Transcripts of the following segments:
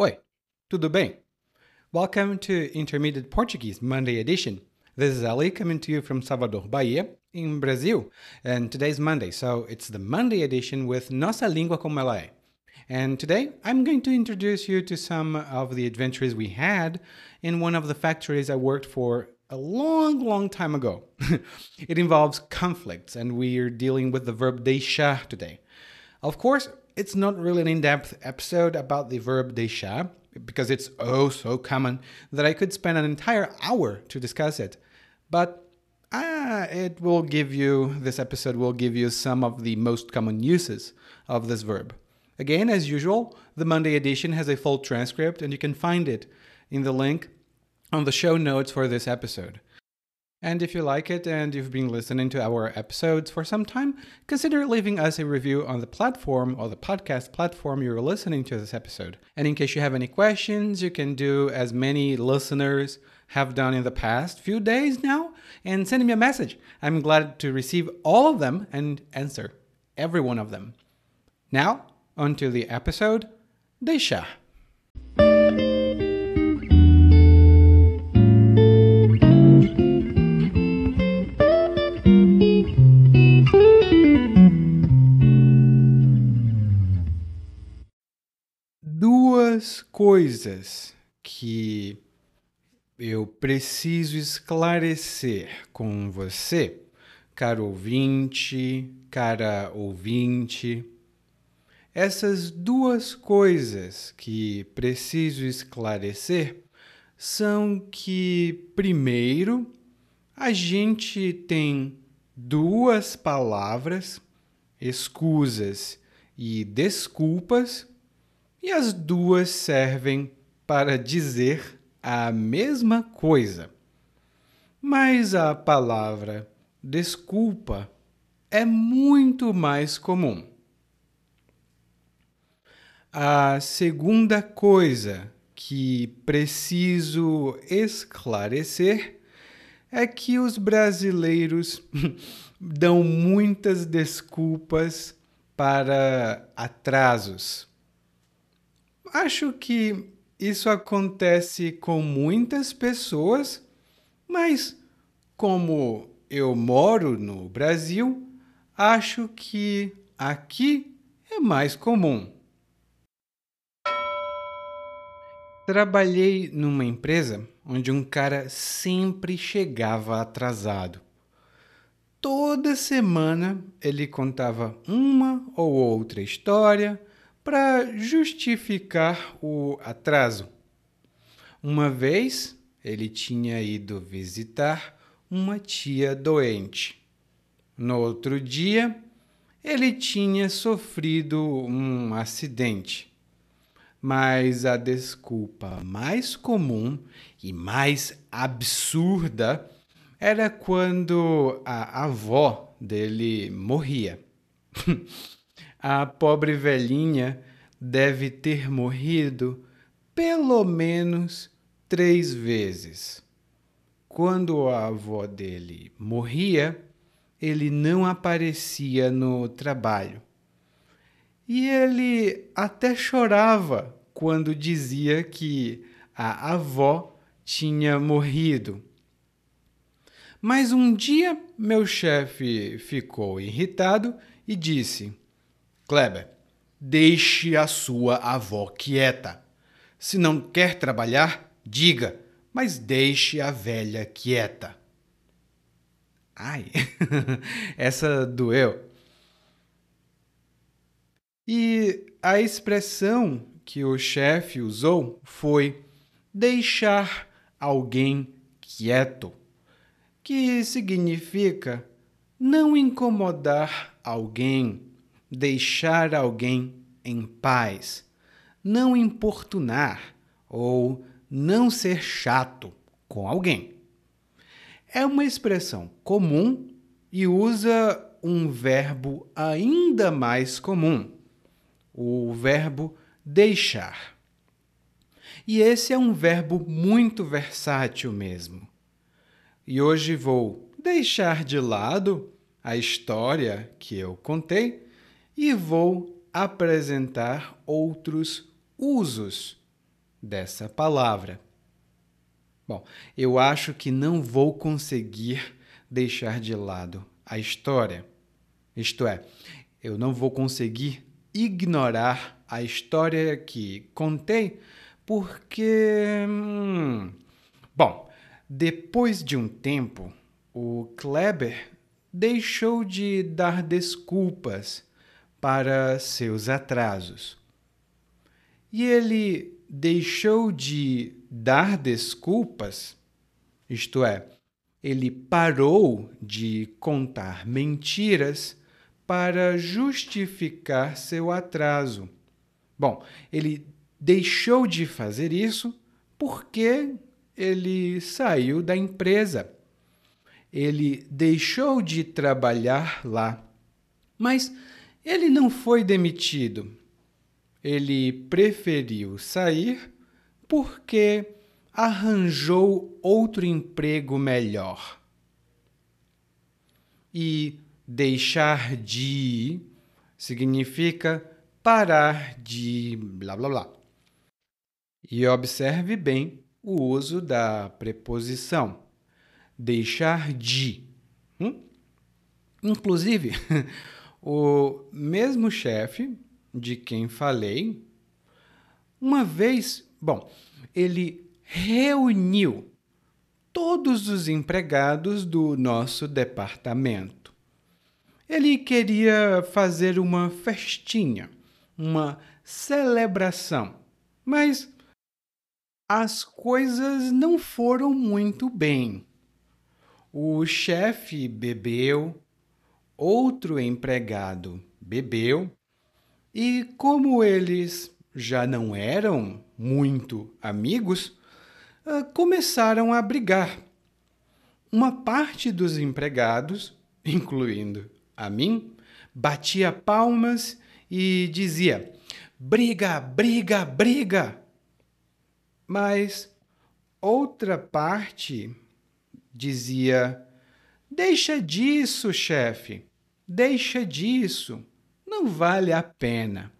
Oi, tudo bem? Welcome to Intermediate Portuguese Monday edition. This is Ali coming to you from Salvador, Bahia, in Brazil. And today's Monday, so it's the Monday edition with Nossa Língua Como Ela É. And today I'm going to introduce you to some of the adventures we had in one of the factories I worked for a long, long time ago. it involves conflicts, and we're dealing with the verb deixar today. Of course, it's not really an in depth episode about the verb deixar because it's oh so common that I could spend an entire hour to discuss it. But uh, it will give you, this episode will give you some of the most common uses of this verb. Again, as usual, the Monday edition has a full transcript and you can find it in the link on the show notes for this episode. And if you like it and you've been listening to our episodes for some time, consider leaving us a review on the platform or the podcast platform you're listening to this episode. And in case you have any questions, you can do as many listeners have done in the past few days now and send me a message. I'm glad to receive all of them and answer every one of them. Now, on to the episode. Deixar. Coisas que eu preciso esclarecer com você, caro ouvinte, cara ouvinte. Essas duas coisas que preciso esclarecer são que, primeiro, a gente tem duas palavras, escusas e desculpas, e as duas servem para dizer a mesma coisa. Mas a palavra desculpa é muito mais comum. A segunda coisa que preciso esclarecer é que os brasileiros dão muitas desculpas para atrasos. Acho que isso acontece com muitas pessoas, mas como eu moro no Brasil, acho que aqui é mais comum. Trabalhei numa empresa onde um cara sempre chegava atrasado. Toda semana ele contava uma ou outra história para justificar o atraso. Uma vez ele tinha ido visitar uma tia doente. No outro dia, ele tinha sofrido um acidente. Mas a desculpa mais comum e mais absurda era quando a avó dele morria. a pobre velhinha deve ter morrido pelo menos três vezes. Quando a avó dele morria, ele não aparecia no trabalho. E ele até chorava quando dizia que a avó tinha morrido. Mas um dia meu chefe ficou irritado e disse: Kleber, deixe a sua avó quieta. Se não quer trabalhar, diga, mas deixe a velha quieta. Ai, essa doeu. E a expressão que o chefe usou foi deixar alguém quieto, que significa não incomodar alguém deixar alguém em paz, não importunar ou não ser chato com alguém. É uma expressão comum e usa um verbo ainda mais comum, o verbo deixar. E esse é um verbo muito versátil mesmo. E hoje vou deixar de lado a história que eu contei e vou apresentar outros usos dessa palavra. Bom, eu acho que não vou conseguir deixar de lado a história. Isto é, eu não vou conseguir ignorar a história que contei, porque. Hum, bom, depois de um tempo, o Kleber deixou de dar desculpas para seus atrasos. E ele deixou de dar desculpas, isto é, ele parou de contar mentiras para justificar seu atraso. Bom, ele deixou de fazer isso porque ele saiu da empresa. Ele deixou de trabalhar lá. Mas ele não foi demitido. Ele preferiu sair porque arranjou outro emprego melhor. E deixar de significa parar de blá blá blá. E observe bem o uso da preposição deixar de. Hum? Inclusive, o mesmo chefe de quem falei, uma vez, bom, ele reuniu todos os empregados do nosso departamento. Ele queria fazer uma festinha, uma celebração, mas as coisas não foram muito bem. O chefe bebeu, outro empregado bebeu e como eles já não eram muito amigos, ah, começaram a brigar. Uma parte dos empregados, incluindo a mim, batia palmas e dizia: briga, briga, briga. Mas outra parte dizia: deixa disso, chefe, deixa disso não vale a pena.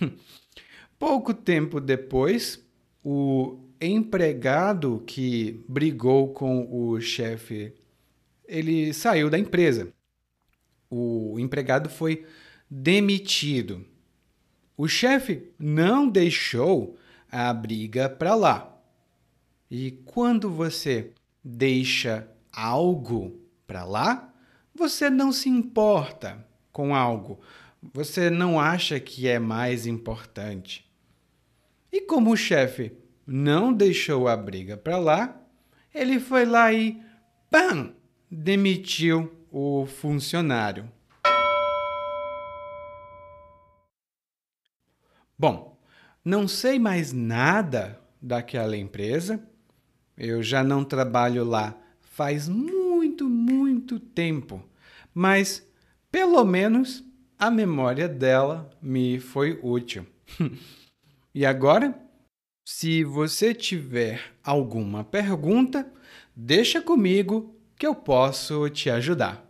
Pouco tempo depois, o empregado que brigou com o chefe, ele saiu da empresa. O empregado foi demitido. O chefe não deixou a briga para lá. E quando você deixa algo para lá, você não se importa com algo, você não acha que é mais importante. E como o chefe não deixou a briga para lá, ele foi lá e pam, demitiu o funcionário. Bom, não sei mais nada daquela empresa. Eu já não trabalho lá faz muito, muito tempo. Mas pelo menos a memória dela me foi útil. e agora, se você tiver alguma pergunta, deixa comigo que eu posso te ajudar.